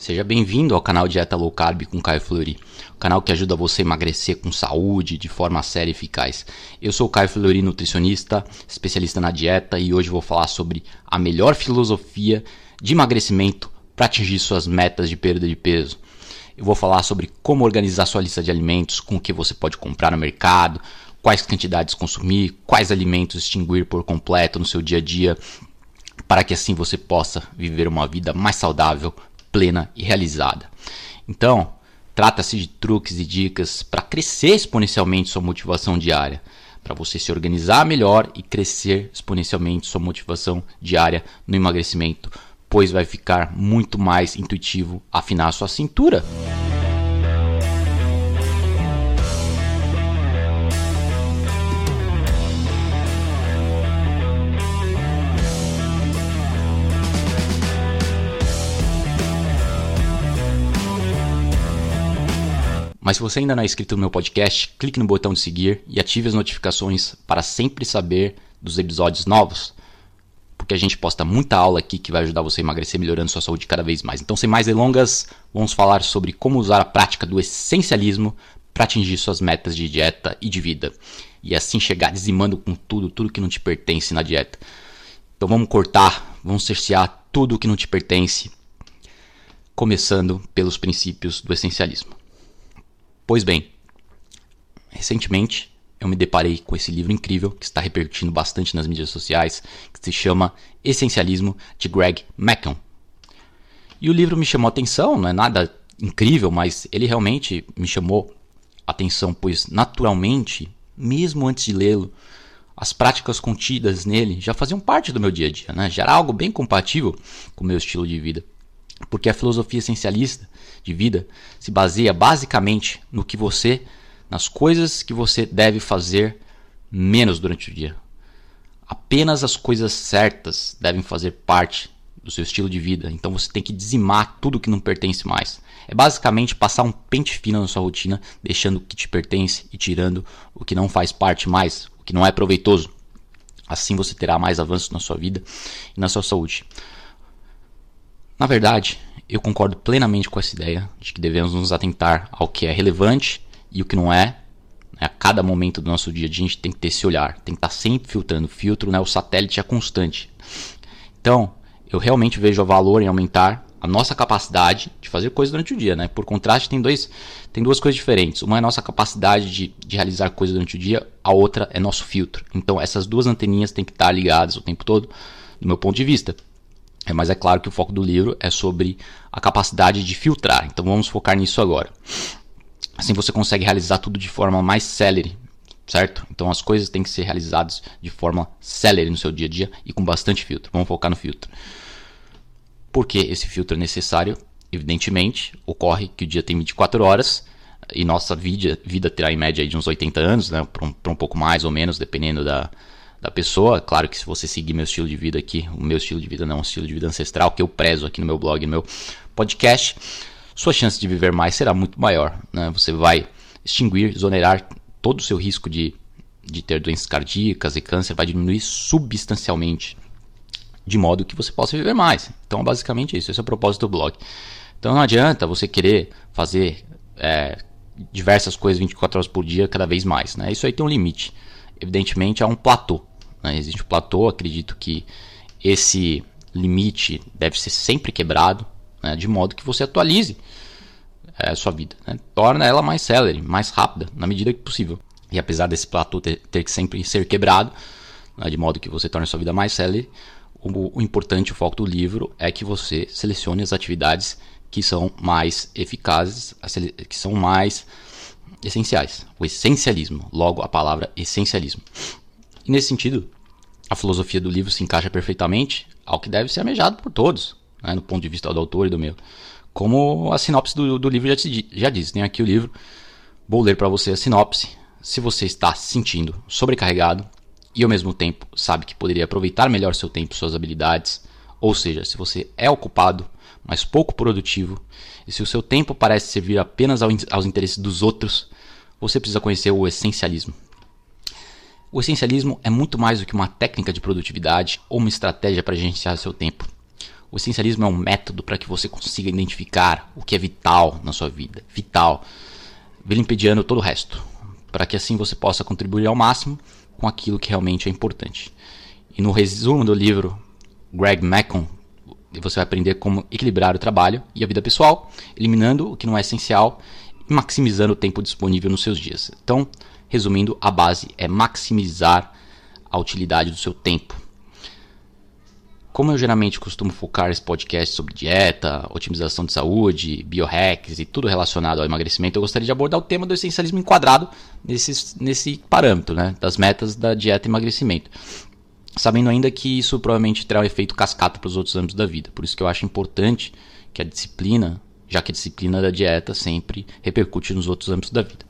Seja bem-vindo ao canal Dieta Low Carb com Caio Fleury, o canal que ajuda você a emagrecer com saúde de forma séria e eficaz. Eu sou o Caio Fleury, nutricionista, especialista na dieta e hoje vou falar sobre a melhor filosofia de emagrecimento para atingir suas metas de perda de peso. Eu vou falar sobre como organizar sua lista de alimentos, com o que você pode comprar no mercado, quais quantidades consumir, quais alimentos extinguir por completo no seu dia a dia, para que assim você possa viver uma vida mais saudável, plena e realizada. Então, trata-se de truques e dicas para crescer exponencialmente sua motivação diária, para você se organizar melhor e crescer exponencialmente sua motivação diária no emagrecimento, pois vai ficar muito mais intuitivo afinar sua cintura. Mas se você ainda não é inscrito no meu podcast, clique no botão de seguir e ative as notificações para sempre saber dos episódios novos. Porque a gente posta muita aula aqui que vai ajudar você a emagrecer melhorando sua saúde cada vez mais. Então, sem mais delongas, vamos falar sobre como usar a prática do essencialismo para atingir suas metas de dieta e de vida. E assim chegar dizimando com tudo, tudo que não te pertence na dieta. Então vamos cortar, vamos cercear tudo que não te pertence, começando pelos princípios do essencialismo. Pois bem, recentemente eu me deparei com esse livro incrível que está repercutindo bastante nas mídias sociais, que se chama Essencialismo de Greg McKeown. E o livro me chamou a atenção, não é nada incrível, mas ele realmente me chamou a atenção, pois naturalmente, mesmo antes de lê-lo, as práticas contidas nele já faziam parte do meu dia a dia, né? já era algo bem compatível com o meu estilo de vida. Porque a filosofia essencialista de vida se baseia basicamente no que você, nas coisas que você deve fazer menos durante o dia. Apenas as coisas certas devem fazer parte do seu estilo de vida. Então você tem que dizimar tudo que não pertence mais. É basicamente passar um pente fino na sua rotina, deixando o que te pertence e tirando o que não faz parte mais, o que não é proveitoso. Assim você terá mais avanços na sua vida e na sua saúde. Na verdade, eu concordo plenamente com essa ideia de que devemos nos atentar ao que é relevante e o que não é. Né? A cada momento do nosso dia a gente tem que ter esse olhar, tem que estar sempre filtrando. O filtro, né? o satélite é constante. Então, eu realmente vejo o valor em aumentar a nossa capacidade de fazer coisas durante o dia. Né? Por contraste, tem, dois, tem duas coisas diferentes. Uma é a nossa capacidade de, de realizar coisas durante o dia, a outra é nosso filtro. Então, essas duas anteninhas têm que estar ligadas o tempo todo, do meu ponto de vista. É, mas é claro que o foco do livro é sobre a capacidade de filtrar. Então vamos focar nisso agora. Assim você consegue realizar tudo de forma mais célere, certo? Então as coisas têm que ser realizadas de forma célere no seu dia a dia e com bastante filtro. Vamos focar no filtro. Por que esse filtro é necessário? Evidentemente, ocorre que o dia tem 24 horas e nossa vida, vida terá em média de uns 80 anos, né? para um, um pouco mais ou menos, dependendo da, da pessoa. Claro que se você seguir meu estilo de vida aqui, o meu estilo de vida não é um estilo de vida ancestral que eu prezo aqui no meu blog, no meu podcast, sua chance de viver mais será muito maior. Né? Você vai extinguir, exonerar todo o seu risco de, de ter doenças cardíacas e câncer, vai diminuir substancialmente, de modo que você possa viver mais. Então, basicamente isso, esse é o propósito do blog. Então, não adianta você querer fazer é, diversas coisas 24 horas por dia, cada vez mais. Né? Isso aí tem um limite. Evidentemente, há um platô. Né? Existe um platô, acredito que esse limite deve ser sempre quebrado, né? de modo que você atualize é, a sua vida. Né? Torna ela mais célere, mais rápida, na medida que possível. E apesar desse platô ter, ter que sempre ser quebrado, né? de modo que você torne a sua vida mais célere, o, o importante, o foco do livro é que você selecione as atividades que são mais eficazes, que são mais essenciais. O essencialismo, logo a palavra essencialismo. E nesse sentido, a filosofia do livro se encaixa perfeitamente ao que deve ser amejado por todos, né, no ponto de vista do autor e do meu. Como a sinopse do, do livro já, te, já diz. Tem aqui o livro, vou ler para você a sinopse. Se você está se sentindo sobrecarregado e ao mesmo tempo sabe que poderia aproveitar melhor seu tempo e suas habilidades, ou seja, se você é ocupado, mas pouco produtivo, e se o seu tempo parece servir apenas aos interesses dos outros, você precisa conhecer o essencialismo. O essencialismo é muito mais do que uma técnica de produtividade ou uma estratégia para gerenciar seu tempo. O essencialismo é um método para que você consiga identificar o que é vital na sua vida, vital, vilipendiando todo o resto, para que assim você possa contribuir ao máximo com aquilo que realmente é importante. E no resumo do livro, Greg McCon, você vai aprender como equilibrar o trabalho e a vida pessoal, eliminando o que não é essencial e maximizando o tempo disponível nos seus dias. Então, resumindo, a base é maximizar a utilidade do seu tempo. Como eu geralmente costumo focar esse podcast sobre dieta, otimização de saúde, biohacks e tudo relacionado ao emagrecimento, eu gostaria de abordar o tema do essencialismo enquadrado nesse, nesse parâmetro, né, das metas da dieta e emagrecimento. Sabendo ainda que isso provavelmente terá um efeito cascata para os outros âmbitos da vida. Por isso que eu acho importante que a disciplina, já que a disciplina da dieta sempre repercute nos outros âmbitos da vida.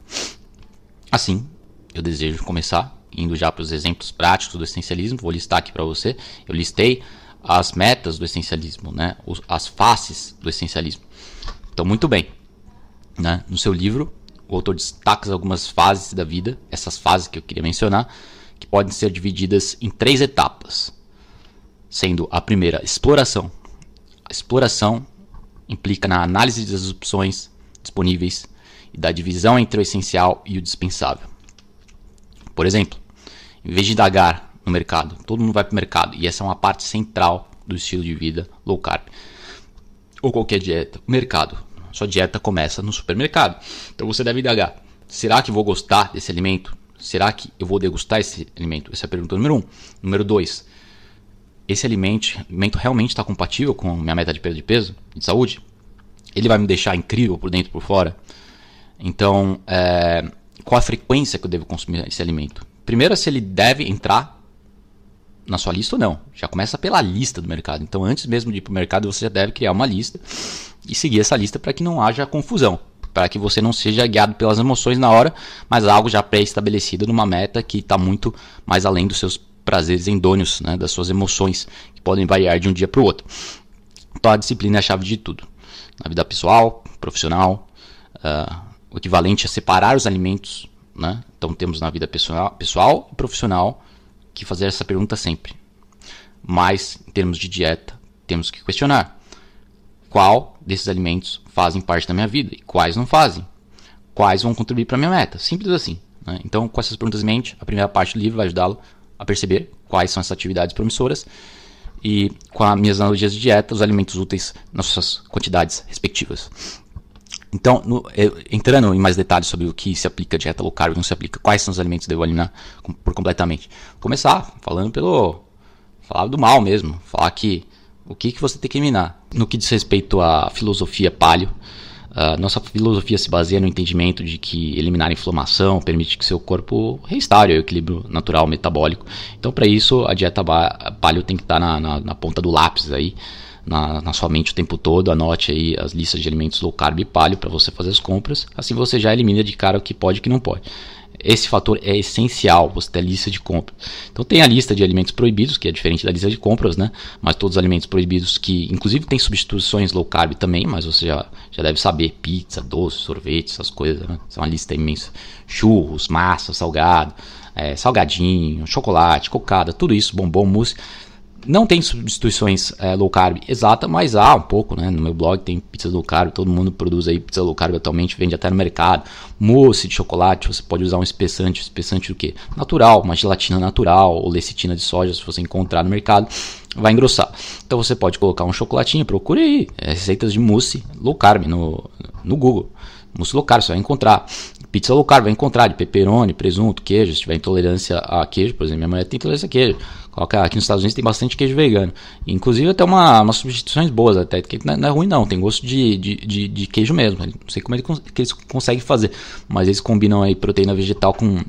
Assim, eu desejo começar indo já para os exemplos práticos do essencialismo. Vou listar aqui para você. Eu listei as metas do essencialismo, né? as faces do essencialismo. Então, muito bem. Né? No seu livro, o autor destaca algumas fases da vida, essas fases que eu queria mencionar, que podem ser divididas em três etapas. Sendo a primeira, exploração. A exploração implica na análise das opções disponíveis e da divisão entre o essencial e o dispensável. Por exemplo, em vez de indagar no mercado. Todo mundo vai para o mercado e essa é uma parte central do estilo de vida low carb. Ou qualquer dieta. O mercado. Sua dieta começa no supermercado. Então você deve indagar: será que vou gostar desse alimento? Será que eu vou degustar esse alimento? Essa é a pergunta número um. Número dois: esse alimento, alimento realmente está compatível com minha meta de perda de peso, de saúde? Ele vai me deixar incrível por dentro e por fora? Então, é, qual a frequência que eu devo consumir esse alimento? Primeiro, se ele deve entrar na sua lista ou não. Já começa pela lista do mercado. Então, antes mesmo de ir para o mercado, você já deve criar uma lista e seguir essa lista para que não haja confusão. Para que você não seja guiado pelas emoções na hora, mas algo já pré-estabelecido numa meta que está muito mais além dos seus prazeres endônios, né, das suas emoções, que podem variar de um dia para o outro. Então, a disciplina é a chave de tudo. Na vida pessoal, profissional, uh, o equivalente a separar os alimentos. Né? Então, temos na vida pessoal, pessoal e profissional que fazer essa pergunta sempre. Mas, em termos de dieta, temos que questionar qual desses alimentos fazem parte da minha vida e quais não fazem. Quais vão contribuir para a minha meta. Simples assim. Né? Então, com essas perguntas em mente, a primeira parte do livro vai ajudá-lo a perceber quais são essas atividades promissoras e, com as minhas analogias de dieta, os alimentos úteis nas suas quantidades respectivas. Então, no, entrando em mais detalhes sobre o que se aplica dieta low carb não se aplica, quais são os alimentos que devo eliminar por completamente. Começar falando pelo. falar do mal mesmo. Falar que o que, que você tem que eliminar. No que diz respeito à filosofia paleo, uh, nossa filosofia se baseia no entendimento de que eliminar a inflamação permite que seu corpo restaure o equilíbrio natural metabólico. Então, para isso, a dieta paleo tem que estar na, na, na ponta do lápis aí na, na sua mente o tempo todo, anote aí as listas de alimentos low carb e paleo para você fazer as compras, assim você já elimina de cara o que pode e o que não pode. Esse fator é essencial, você ter a lista de compras. Então tem a lista de alimentos proibidos, que é diferente da lista de compras, né? Mas todos os alimentos proibidos que, inclusive tem substituições low carb também, mas você já, já deve saber, pizza, doce, sorvete, essas coisas, né? São uma lista imensa. Churros, massa, salgado, é, salgadinho, chocolate, cocada, tudo isso, bombom, mousse não tem substituições é, low carb exata, mas há um pouco, né? No meu blog tem pizza low carb, todo mundo produz aí pizza low carb atualmente, vende até no mercado. Mousse de chocolate, você pode usar um espessante, espessante do que? Natural, uma gelatina natural ou lecitina de soja, se você encontrar no mercado, vai engrossar. Então você pode colocar um chocolatinho, procure aí, é, receitas de mousse low carb no, no Google. Mousse low carb, você vai encontrar. Pizza low carb vai encontrar de pepperoni, presunto, queijo. Se tiver intolerância a queijo, por exemplo, minha mulher tem intolerância a queijo. Aqui nos Estados Unidos tem bastante queijo vegano. Inclusive até uma, umas substituições boas, até que não é ruim não, tem gosto de, de, de, de queijo mesmo. Não sei como que eles conseguem fazer, mas eles combinam aí proteína vegetal com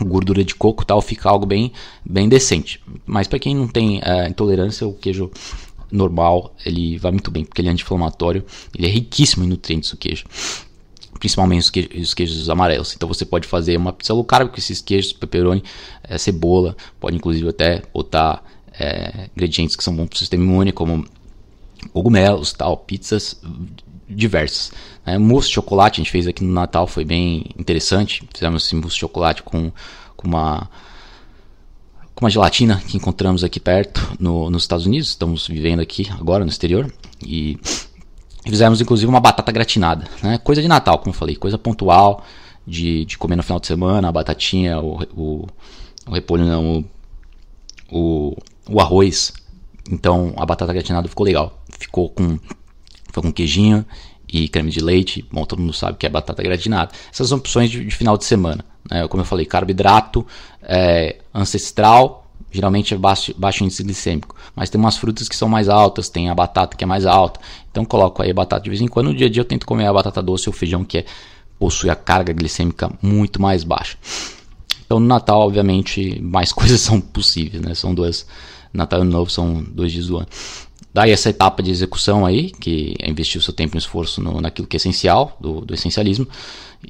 gordura de coco tal, fica algo bem, bem decente. Mas para quem não tem é, intolerância, o queijo normal ele vai muito bem, porque ele é anti-inflamatório, ele é riquíssimo em nutrientes o queijo principalmente os queijos, os queijos, amarelos. Então você pode fazer uma pizza low carb com esses queijos, pepperoni, é, cebola, pode inclusive até botar é, ingredientes que são bons para o sistema imune, como cogumelos, tal, pizzas diversas. É, mousse de chocolate a gente fez aqui no Natal, foi bem interessante. Fizemos esse mousse de chocolate com, com uma como a gelatina que encontramos aqui perto no, nos Estados Unidos, estamos vivendo aqui agora no exterior e fizemos inclusive uma batata gratinada, né? coisa de Natal, como eu falei, coisa pontual de, de comer no final de semana, a batatinha, o, o, o repolho não, o, o, o arroz. Então a batata gratinada ficou legal, ficou com, ficou com queijinho e creme de leite. Bom, todo mundo sabe que é batata gratinada. Essas são opções de, de final de semana. Né? Como eu falei, carboidrato é, ancestral, geralmente é baixo, baixo índice glicêmico. Mas tem umas frutas que são mais altas, tem a batata que é mais alta. Então coloco aí a batata de vez em quando. No dia a dia eu tento comer a batata doce ou feijão que é, possui a carga glicêmica muito mais baixa. Então no Natal, obviamente, mais coisas são possíveis, né? São duas. Natal e Ano Novo são dois dias do ano. Daí essa etapa de execução aí, que é investir o seu tempo e esforço no, naquilo que é essencial, do, do essencialismo,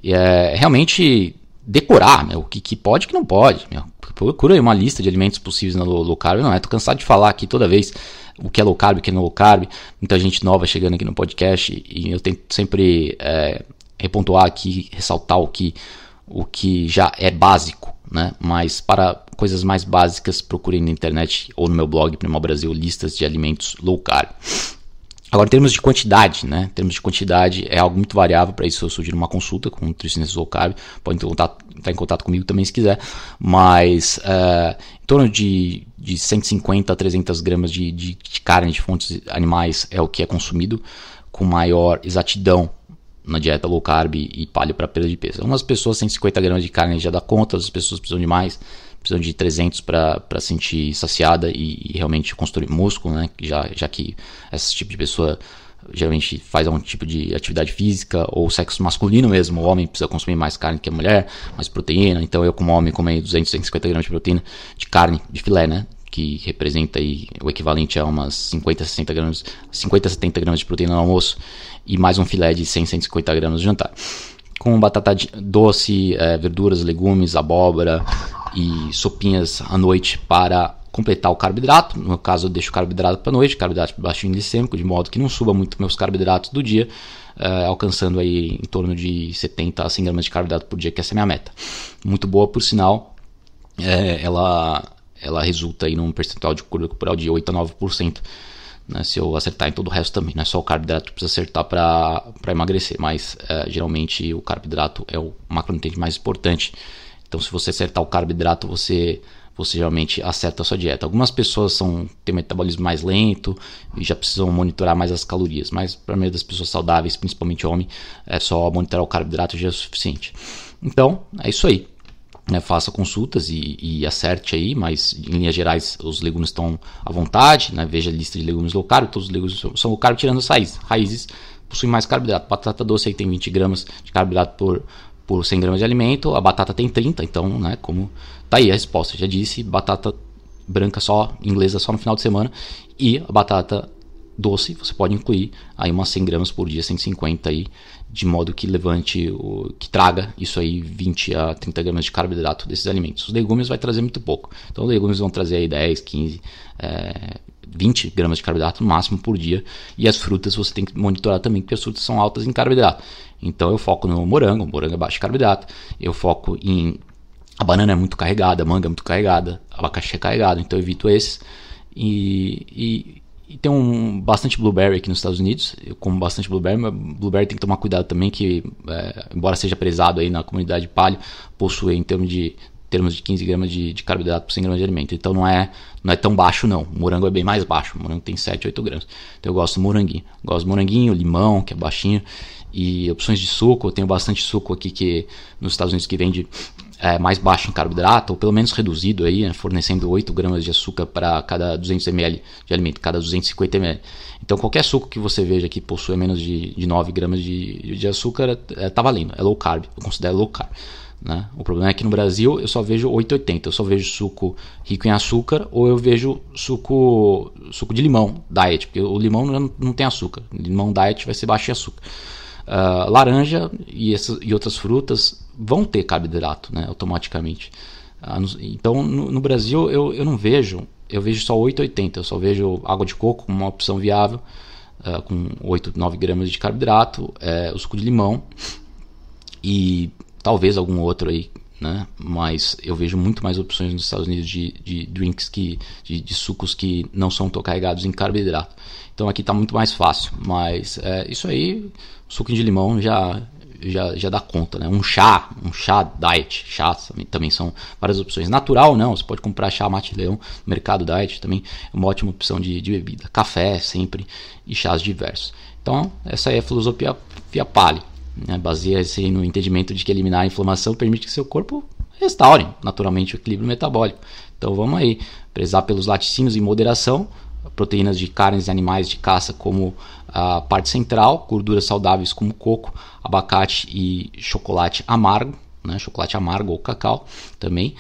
é realmente decorar meu, o que, que pode e que não pode. Meu. Procura aí uma lista de alimentos possíveis na low, low carb. Não é, tô cansado de falar aqui toda vez o que é low carb, o que não é low carb. Muita gente nova chegando aqui no podcast e eu tento sempre é, repontuar aqui, ressaltar o que, o que já é básico, né? Mas para coisas mais básicas, procurem na internet ou no meu blog Primal Brasil listas de alimentos low carb. Agora, em termos de quantidade, né? Em termos de quantidade, é algo muito variável. Para isso, eu sugiro uma consulta com um nutricionista low carb. Pode entrar, entrar em contato comigo também se quiser. Mas, uh, em torno de, de 150 a 300 gramas de, de, de carne de fontes animais é o que é consumido com maior exatidão na dieta low carb e paleo para perda de peso. Algumas pessoas 150 gramas de carne já dá conta, outras pessoas precisam de mais precisam de 300 para sentir saciada e, e, realmente construir músculo, né? Já, já que esse tipo de pessoa geralmente faz algum tipo de atividade física ou sexo masculino mesmo, o homem precisa consumir mais carne que a mulher, mais proteína, então eu como homem 200, 250 gramas de proteína de carne, de filé, né? Que representa aí o equivalente a umas 50, 60 gramas, 50, 70 gramas de proteína no almoço e mais um filé de 100, 150 gramas no jantar com batata doce, é, verduras, legumes, abóbora, e sopinhas à noite para completar o carboidrato. No meu caso, eu deixo o carboidrato para noite, carboidrato baixinho glicêmico, de modo que não suba muito meus carboidratos do dia, uh, alcançando aí em torno de 70 a 100 gramas de carboidrato por dia, que essa é a minha meta. Muito boa, por sinal, é, ela, ela resulta aí num percentual de gordura corporal de 8 a 9%. Né, se eu acertar em todo o resto também, não é só o carboidrato que precisa acertar para emagrecer, mas uh, geralmente o carboidrato é o macronutriente mais importante então, se você acertar o carboidrato, você você geralmente acerta a sua dieta. Algumas pessoas são têm metabolismo mais lento e já precisam monitorar mais as calorias, mas para a maioria das pessoas saudáveis, principalmente homem, é só monitorar o carboidrato já é suficiente. Então, é isso aí. Né, faça consultas e, e, acerte aí, mas em linhas gerais os legumes estão à vontade, né, veja a lista de legumes low carb, todos os legumes são low carb tirando as raízes, raízes possuem mais carboidrato, batata doce aí tem 20 gramas de carboidrato por, por 100 gramas de alimento, a batata tem 30, então, né, como tá aí a resposta, já disse, batata branca só, inglesa só no final de semana, e a batata doce, você pode incluir aí umas 100 gramas por dia, 150 aí, de modo que levante, o, que traga isso aí 20 a 30 gramas de carboidrato desses alimentos. Os legumes vai trazer muito pouco, então os legumes vão trazer aí 10, 15, é, 20 gramas de carboidrato no máximo por dia, e as frutas você tem que monitorar também, porque as frutas são altas em carboidrato. Então eu foco no morango, morango é baixo em carboidrato. Eu foco em. A banana é muito carregada, a manga é muito carregada, abacaxi é carregado, então eu evito esses. E, e, e, tem um bastante blueberry aqui nos Estados Unidos. Eu como bastante blueberry, mas blueberry tem que tomar cuidado também, que é, embora seja prezado aí na comunidade palio, possui em termos de termos de 15 gramas de, de, carboidrato por 100 gramas de alimento. Então não é, não é tão baixo não. O morango é bem mais baixo. O morango tem 7, 8 gramas. Então eu gosto do moranguinho. Gosto do moranguinho, limão, que é baixinho e opções de suco. Eu tenho bastante suco aqui que nos Estados Unidos que vende é, mais baixo em carboidrato, ou pelo menos reduzido aí, né, fornecendo 8 gramas de açúcar para cada 200 ml de alimento, cada 250 ml. Então qualquer suco que você veja que possui menos de, de 9 gramas de, de açúcar, é, tá valendo, é low carb, eu considero low carb. Né? O problema é que no Brasil eu só vejo 880, eu só vejo suco rico em açúcar ou eu vejo suco suco de limão diet, porque o limão não, não tem açúcar. Limão diet vai ser baixo em açúcar. Uh, laranja e, essas, e outras frutas vão ter carboidrato né, automaticamente. No, então no, no, Brasil eu, eu não vejo, eu vejo só 8,80, eu só vejo água de coco como uma opção viável, uh, com 8, 9 gramas de carboidrato, é, o suco de limão e talvez algum outro aí né? Mas eu vejo muito mais opções nos Estados Unidos de, de drinks que de, de sucos que não são tão carregados em carboidrato. Então aqui está muito mais fácil. Mas é, isso aí, suco de limão já já, já dá conta, né? Um chá, um chá diet, chá também, são várias opções. Natural não, você pode comprar chá mate leão no mercado diet também é uma ótima opção de, de bebida. Café sempre e chás diversos. Então essa é a filosofia via Pali. Né? Baseia-se no entendimento de que eliminar a inflamação permite que seu corpo restaure naturalmente o equilíbrio metabólico. Então vamos aí, prezar pelos laticínios em moderação, proteínas de carnes e animais de caça como a parte central, gorduras saudáveis como coco, abacate e chocolate amargo, né? chocolate amargo ou cacau também.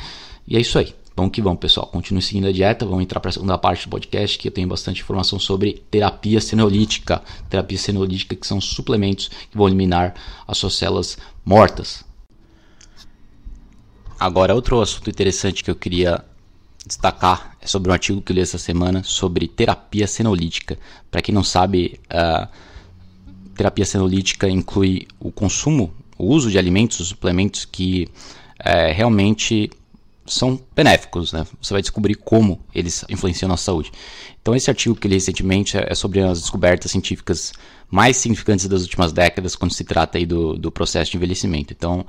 E é isso aí. Vamos que vamos, pessoal. Continue seguindo a dieta. Vamos entrar para a segunda parte do podcast, que eu tenho bastante informação sobre terapia senolítica. Terapia senolítica, que são suplementos que vão eliminar as suas células mortas. Agora, outro assunto interessante que eu queria destacar é sobre um artigo que eu li essa semana sobre terapia senolítica. Para quem não sabe, a terapia senolítica inclui o consumo, o uso de alimentos, suplementos que é, realmente são benéficos, né? Você vai descobrir como eles influenciam na saúde. Então esse artigo que eu li recentemente é sobre as descobertas científicas mais significantes das últimas décadas quando se trata aí do, do processo de envelhecimento. Então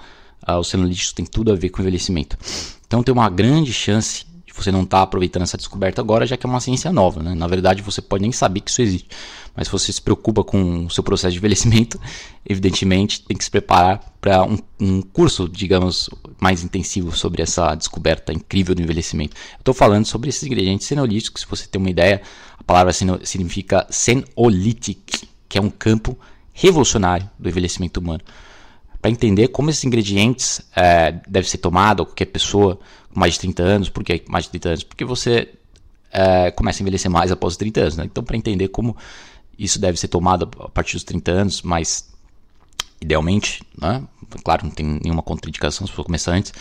uh, o senolítico tem tudo a ver com envelhecimento. Então tem uma grande chance você não está aproveitando essa descoberta agora, já que é uma ciência nova. Né? Na verdade, você pode nem saber que isso existe. Mas se você se preocupa com o seu processo de envelhecimento, evidentemente tem que se preparar para um, um, curso, digamos, mais intensivo sobre essa descoberta incrível do envelhecimento. Estou falando sobre esses ingredientes senolíticos. Se você tem uma ideia, a palavra seno, significa senolític, que é um campo revolucionário do envelhecimento humano para entender como esses ingredientes é, devem ser tomados, qualquer pessoa mais de 30 anos. Por que mais de 30 anos? Porque você é, começa a envelhecer mais após os 30 anos. Né? Então, para entender como isso deve ser tomado a partir dos 30 anos, mas idealmente, né? claro, não tem nenhuma contraindicação se for começar antes,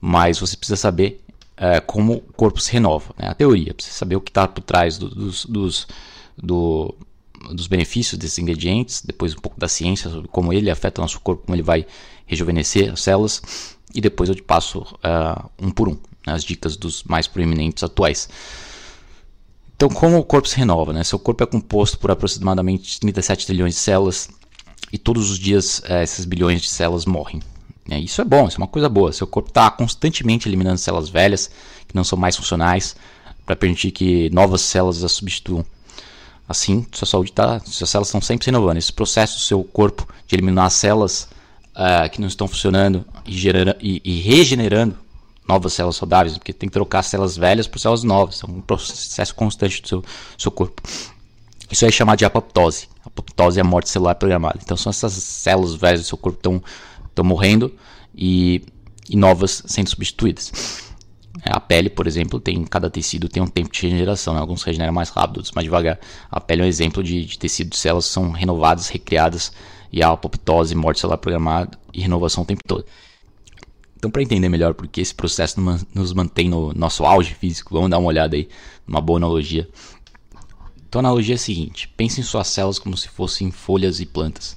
mas você precisa saber é, como o corpo se renova. Né? A teoria, precisa saber o que está por trás do, dos, dos, do, dos benefícios desses ingredientes, depois um pouco da ciência sobre como ele afeta o nosso corpo, como ele vai rejuvenescer as células, e depois eu te passo uh, um por um né, as dicas dos mais proeminentes atuais. Então, como o corpo se renova? Né? Seu corpo é composto por aproximadamente 37 trilhões de células e todos os dias uh, esses bilhões de células morrem. Né? Isso é bom, isso é uma coisa boa. Seu corpo está constantemente eliminando células velhas que não são mais funcionais para permitir que novas células as substituam. Assim, sua saúde está, suas células estão sempre se renovando. Esse processo do seu corpo de eliminar as células uh, que não estão funcionando e, gerando, e, e, regenerando novas células saudáveis, porque tem que trocar células velhas por células novas. É um processo constante do seu, seu corpo. Isso é chamado de apoptose. Apoptose é a morte celular programada. Então são essas células velhas do seu corpo que estão morrendo e, e novas sendo substituídas. É, a pele, por exemplo, tem cada tecido tem um tempo de regeneração. Né? Alguns regeneram mais rápido, outros mais devagar. A pele é um exemplo de, de tecido de células que são renovadas, recriadas e a apoptose, morte celular programada e renovação o tempo todo. Então, para entender melhor por que esse processo nos mantém no nosso auge físico, vamos dar uma olhada aí numa boa analogia. Então, a analogia é a seguinte: pense em suas células como se fossem folhas e plantas.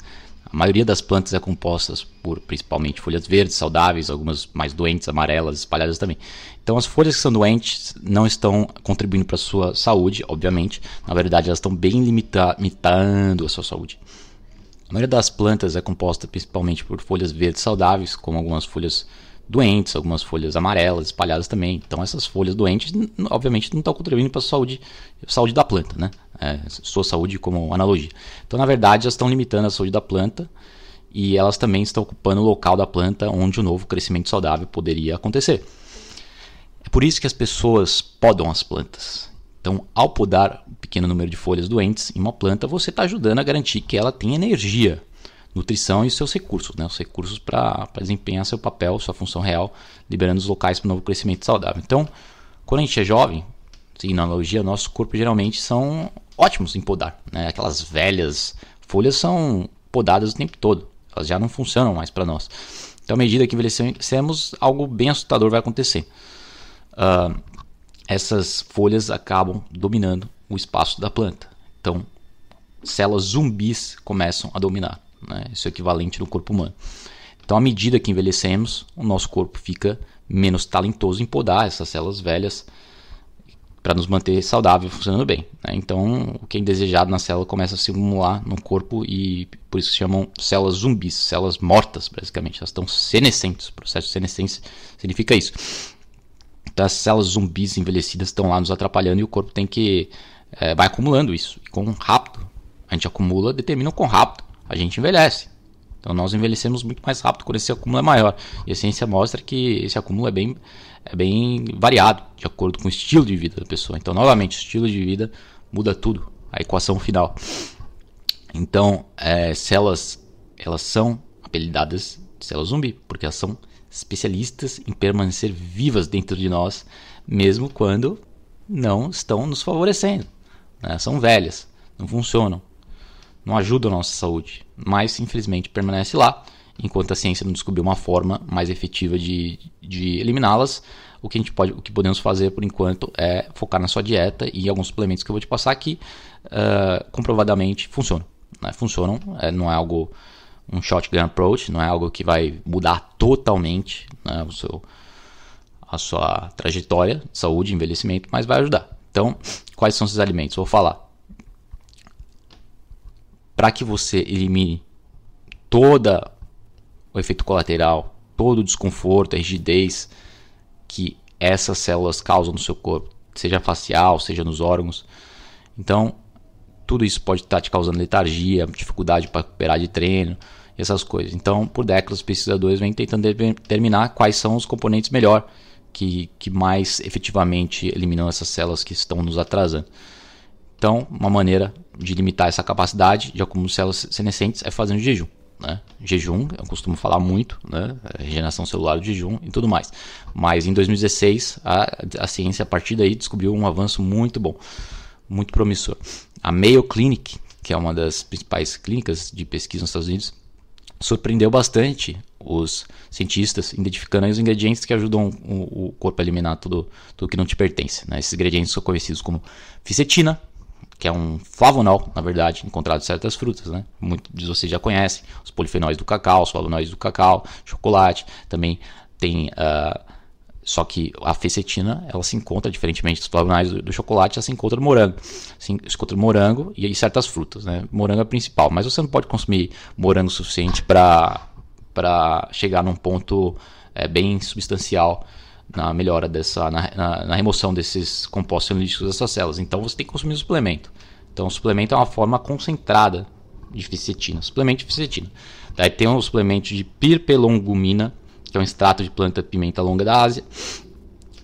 A maioria das plantas é composta por principalmente folhas verdes, saudáveis, algumas mais doentes, amarelas, espalhadas também. Então, as folhas que são doentes não estão contribuindo para a sua saúde, obviamente. Na verdade, elas estão bem limita limitando a sua saúde. A maioria das plantas é composta principalmente por folhas verdes saudáveis, como algumas folhas doentes, algumas folhas amarelas espalhadas também. Então, essas folhas doentes, obviamente, não estão contribuindo para a saúde, saúde da planta, né? É, sua saúde como analogia. Então, na verdade, elas estão limitando a saúde da planta e elas também estão ocupando o local da planta onde o novo crescimento saudável poderia acontecer. É por isso que as pessoas podam as plantas. Então, ao podar um pequeno número de folhas doentes em uma planta, você está ajudando a garantir que ela tenha energia, nutrição e seus recursos, né? os recursos para desempenhar seu papel, sua função real, liberando os locais para o novo crescimento saudável. Então, quando a gente é jovem, seguindo a analogia, nosso corpo geralmente são ótimos em podar. Né? Aquelas velhas folhas são podadas o tempo todo, elas já não funcionam mais para nós. Então, à medida que envelhecemos, algo bem assustador vai acontecer. Uh, essas folhas acabam dominando o espaço da planta. Então, células zumbis começam a dominar. Né? Isso é equivalente no corpo humano. Então, à medida que envelhecemos, o nosso corpo fica menos talentoso em podar essas células velhas para nos manter saudável, funcionando bem. Né? Então, o que é indesejado na célula começa a se acumular no corpo e por isso chamam células zumbis, células mortas, basicamente. Elas estão senescentes. O processo de senescência significa isso. Então, as células zumbis envelhecidas estão lá nos atrapalhando e o corpo tem que é, vai acumulando isso. E com rápido a gente acumula, determina quão rápido a gente envelhece. Então, nós envelhecemos muito mais rápido quando esse acúmulo é maior. E a ciência mostra que esse acúmulo é bem é bem variado de acordo com o estilo de vida da pessoa. Então, novamente, estilo de vida muda tudo, a equação final. Então, é, células, elas são apelidadas de células zumbi, porque elas são especialistas em permanecer vivas dentro de nós, mesmo quando não estão nos favorecendo. Né? São velhas, não funcionam, não ajudam a nossa saúde, mas infelizmente permanece lá enquanto a ciência não descobriu uma forma mais efetiva de, de eliminá-las, o que a gente pode, o que podemos fazer por enquanto é focar na sua dieta e alguns suplementos que eu vou te passar aqui uh, comprovadamente funcionam. Né? Funcionam, é, não é algo um shotgun approach, não é algo que vai mudar totalmente né, o seu, a sua trajetória de saúde, envelhecimento, mas vai ajudar. Então, quais são esses alimentos? Vou falar. Para que você elimine toda o efeito colateral, todo o desconforto, a rigidez que essas células causam no seu corpo, seja facial, seja nos órgãos. Então, tudo isso pode estar te causando letargia, dificuldade para recuperar de treino, essas coisas. Então, por décadas, os pesquisadores vêm tentando determinar quais são os componentes melhor que, que mais efetivamente eliminam essas células que estão nos atrasando. Então, uma maneira de limitar essa capacidade de acúmulo de células senescentes é fazendo jejum né? Jejum, eu costumo falar muito, né? Regeneração celular do jejum e tudo mais. Mas em 2016, a, a ciência a partir daí descobriu um avanço muito bom, muito promissor. A Mayo Clinic, que é uma das principais clínicas de pesquisa nos Estados Unidos, surpreendeu bastante os cientistas identificando os ingredientes que ajudam o, o corpo a eliminar tudo, tudo que não te pertence. Né? Esses ingredientes são conhecidos como ficetina, que é um flavonol, na verdade, encontrado em certas frutas, né? Muitos de vocês já conhecem os polifenóis do cacau, os flavonoides do cacau, chocolate, também tem uh, só que a fecetina, ela se encontra, diferentemente dos flavonoides do, do, chocolate, ela se encontra no morango. Se encontra no morango e em certas frutas, né? Morango é principal, mas você não pode consumir morango suficiente para chegar num ponto é, bem substancial na melhora dessa, na, na, na remoção desses compostos fenolíticos dessas células. Então você tem que consumir um suplemento. Então o suplemento é uma forma concentrada de ficetina, suplemento de ficetina. Daí tem um suplemento de pirpelongumina, que é um extrato de planta pimenta longa da Ásia,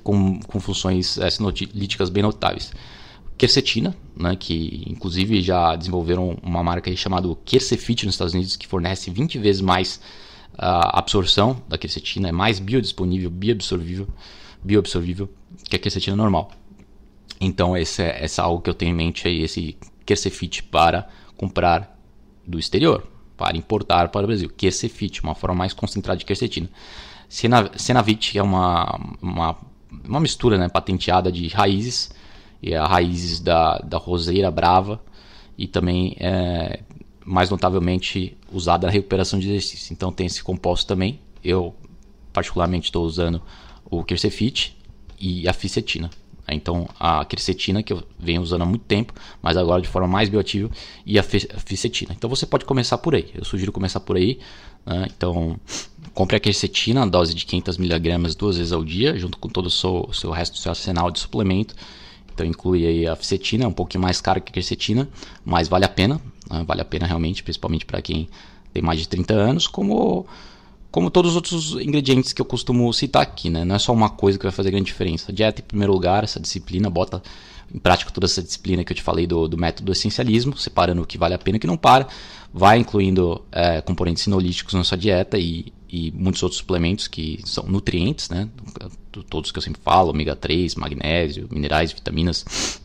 com, com funções é, sinolíticas bem notáveis. Quercetina, né, que inclusive já desenvolveram uma marca chamada Quercefit nos Estados Unidos, que fornece 20 vezes mais a absorção da quercetina é mais biodisponível, bioabsorvível, bioabsorvível que a quercetina normal. Então esse é, esse é algo que eu tenho em mente aí, esse Quercefit para comprar do exterior, para importar para o Brasil. Quercefit, uma forma mais concentrada de quercetina. Senavit é uma, uma, uma mistura né, patenteada de raízes, e a raízes da, da roseira brava e também é, mais notavelmente usada na recuperação de exercício. Então tem esse composto também. Eu particularmente estou usando o Quercefit e a ficetina. Então a quercetina que eu venho usando há muito tempo, mas agora de forma mais bioativa e a ficetina. Então você pode começar por aí. Eu sugiro começar por aí. Né? Então compre a quercetina, dose de 500 mg duas vezes ao dia, junto com todo o seu, seu resto do seu arsenal de suplemento. Então inclui aí a ficetina, é um pouquinho mais caro que a quercetina, mas vale a pena. Né? Vale a pena realmente, principalmente para quem tem mais de 30 anos, como, como todos os outros ingredientes que eu costumo citar aqui. Né? Não é só uma coisa que vai fazer grande diferença. A dieta, em primeiro lugar, essa disciplina, bota em prática toda essa disciplina que eu te falei do, do método do essencialismo, separando o que vale a pena e o que não para, vai incluindo é, componentes sinolíticos na sua dieta e, e muitos outros suplementos que são nutrientes, né? Todos que eu sempre falo, ômega 3, magnésio, minerais, vitaminas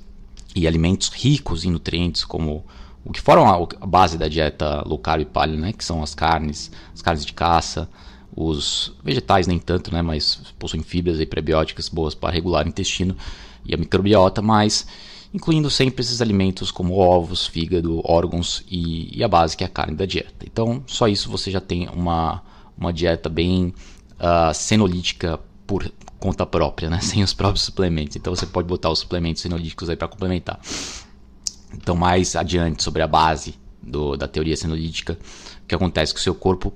e alimentos ricos em nutrientes como o que formam a base da dieta low carb e paleo, né, que são as carnes, as carnes de caça, os vegetais nem tanto, né, mas possuem fibras e prebióticas boas para regular o intestino e a microbiota, mas incluindo sempre esses alimentos como ovos, fígado, órgãos e, e, a base que é a carne da dieta. Então, só isso você já tem uma, uma dieta bem uh, senolítica por conta própria, né? Sem os próprios suplementos. Então você pode botar os suplementos senolíticos aí para complementar. Então, mais adiante, sobre a base do, da teoria senolítica, o que acontece com o seu corpo,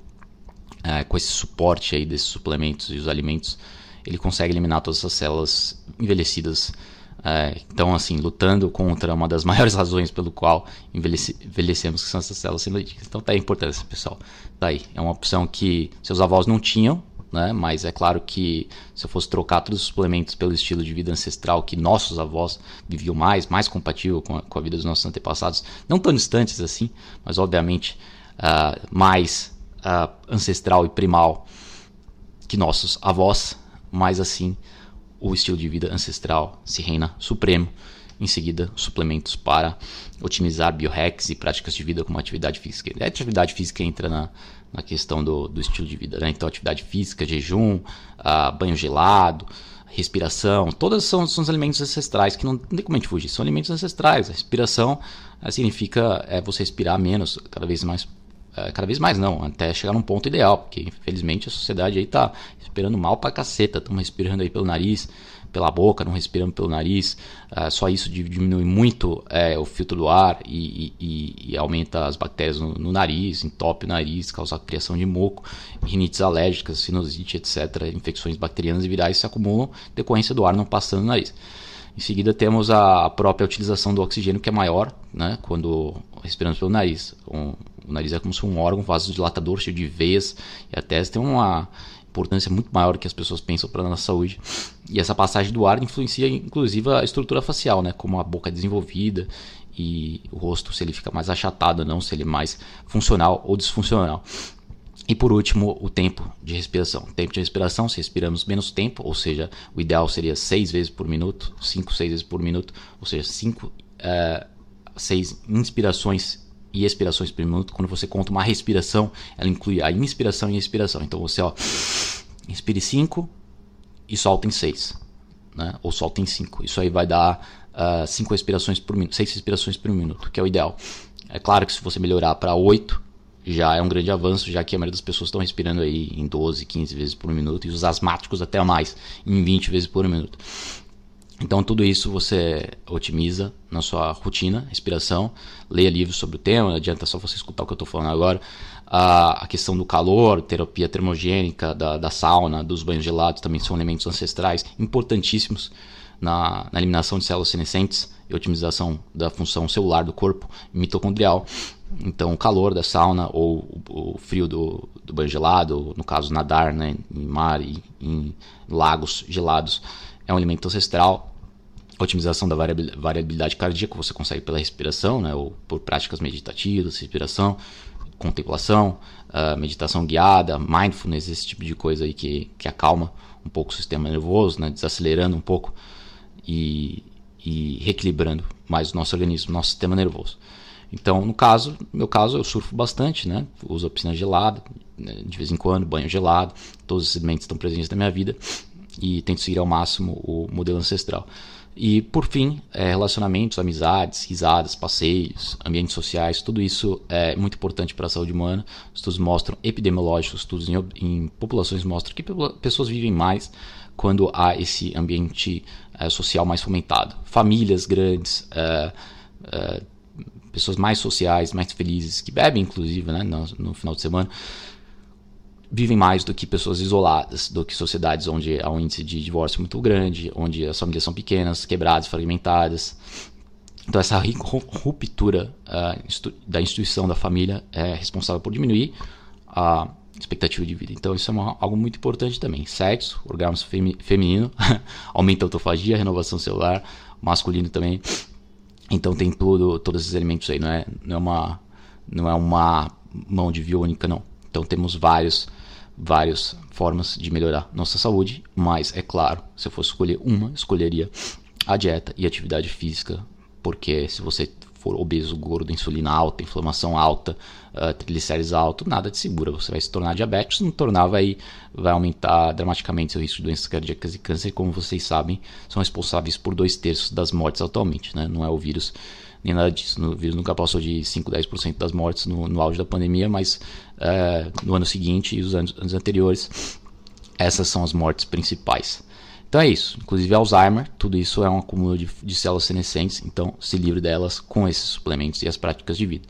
é, com esse suporte aí desses suplementos e os alimentos, ele consegue eliminar todas essas células envelhecidas. É, então, assim, lutando contra uma das maiores razões pelo qual envelhece, envelhecemos, que são essas células senolíticas. Então, tá aí a importância, pessoal. Tá aí. É uma opção que seus avós não tinham, né? Mas é claro que se eu fosse trocar todos os suplementos pelo estilo de vida ancestral que nossos avós viviam mais, mais compatível com a, com a vida dos nossos antepassados, não tão distantes assim, mas obviamente uh, mais uh, ancestral e primal que nossos avós, mas assim o estilo de vida ancestral se reina supremo. Em seguida, suplementos para otimizar biohacks e práticas de vida como atividade física. A atividade física entra na, na questão do, do estilo de vida. Né? Então, atividade física, jejum, uh, banho gelado, respiração, todas são, são os alimentos ancestrais que não, não tem como a gente fugir, são alimentos ancestrais. A respiração uh, significa é, você respirar menos, cada vez mais. Uh, cada vez mais não, até chegar num ponto ideal, porque infelizmente a sociedade aí tá respirando mal pra caceta, estamos respirando aí pelo nariz, pela boca, não respirando pelo nariz. Uh, só isso diminui muito é, o filtro do ar e, e, e aumenta as bactérias no, no, nariz, entope o nariz, causa criação de moco, rinites alérgicas, sinusite, etc. Infecções bacterianas e virais se acumulam decorrência do ar não passando no nariz. Em seguida temos a própria utilização do oxigênio que é maior, né, quando respiramos pelo nariz. Um, o nariz é como se fosse um órgão vasodilatador cheio de veias e até tem uma importância muito maior que as pessoas pensam para a nossa saúde. E essa passagem do ar influencia inclusive a estrutura facial, né? Como a boca é desenvolvida e o rosto, se ele fica mais achatado ou não, se ele é mais funcional ou disfuncional. E por último, o tempo de respiração. Tempo de respiração, se respiramos menos tempo, ou seja, o ideal seria 6 vezes por minuto, 5, 6 vezes por minuto, ou seja, 5, 6 uh, inspirações e expirações por minuto. Quando você conta uma respiração, ela inclui a inspiração e a expiração. Então você, ó, inspire 5 e solta em 6, né? Ou solta em 5. Isso aí vai dar 5 uh, respirações por minuto, 6 respirações por minuto, que é o ideal. É claro que se você melhorar para 8, já é um grande avanço, já que a maioria das pessoas estão respirando aí em 12, 15 vezes por minuto e os asmáticos até mais, em 20 vezes por minuto. Então tudo isso você otimiza na sua rotina, respiração, leia livros sobre o tema, não adianta só você escutar o que eu estou falando agora. A, a, questão do calor, terapia termogênica, da, da, sauna, dos banhos gelados também são elementos ancestrais importantíssimos na, na eliminação de células senescentes e otimização da função celular do corpo mitocondrial. Então, o calor da sauna ou o, frio do, do banho gelado, no caso nadar né, em mar e em lagos gelados, é um elemento ancestral. Otimização da variabilidade cardíaca você consegue pela respiração, né, ou por práticas meditativas, respiração, contemplação, uh, meditação guiada, mindfulness, esse tipo de coisa aí que, que acalma um pouco o sistema nervoso, né, desacelerando um pouco e, e reequilibrando mais o nosso organismo, nosso sistema nervoso. Então, no caso, no meu caso, eu surfo bastante, né? Uso a piscina gelada, né, de vez em quando, banho gelado, todos os elementos estão presentes na minha vida e tento seguir ao máximo o modelo ancestral. E por fim, é, relacionamentos, amizades, risadas, passeios, ambientes sociais, tudo isso é muito importante para a saúde humana. Estudos mostram, epidemiológicos, estudos em, em populações mostram que pessoas vivem mais quando há esse ambiente é, social mais fomentado. Famílias grandes, é, é, pessoas mais sociais, mais felizes, que bebem inclusive né, no, no final de semana, vivem mais do que pessoas isoladas, do que sociedades onde há um índice de divórcio muito grande, onde as famílias são pequenas, quebradas, fragmentadas. Então essa ruptura uh, da instituição da família é responsável por diminuir a expectativa de vida. Então isso é uma, algo muito importante também. Sexo, orgasmo femi feminino, aumenta a autofagia, renovação celular, masculino também. Então tem tudo, todos esses elementos aí, não é, não é uma não é uma mão de via única não. Então temos vários várias formas de melhorar nossa saúde, mas é claro, se eu fosse escolher uma, escolheria a dieta e atividade física, porque se você for obeso, gordo, insulina alta, inflamação alta, uh, triglicérides alto, nada te segura, você vai se tornar diabético, se não tornar vai, vai aumentar dramaticamente seu risco de doenças cardíacas e câncer, como vocês sabem, são responsáveis por dois terços das mortes atualmente, né? não é o vírus nem nada disso. O vírus nunca passou de 5, 10% das mortes no, no auge da pandemia, mas é, no ano seguinte e os anos, anos anteriores, essas são as mortes principais. Então é isso. Inclusive Alzheimer, tudo isso é um acúmulo de, de células senescentes, então se livre delas com esses suplementos e as práticas de vida.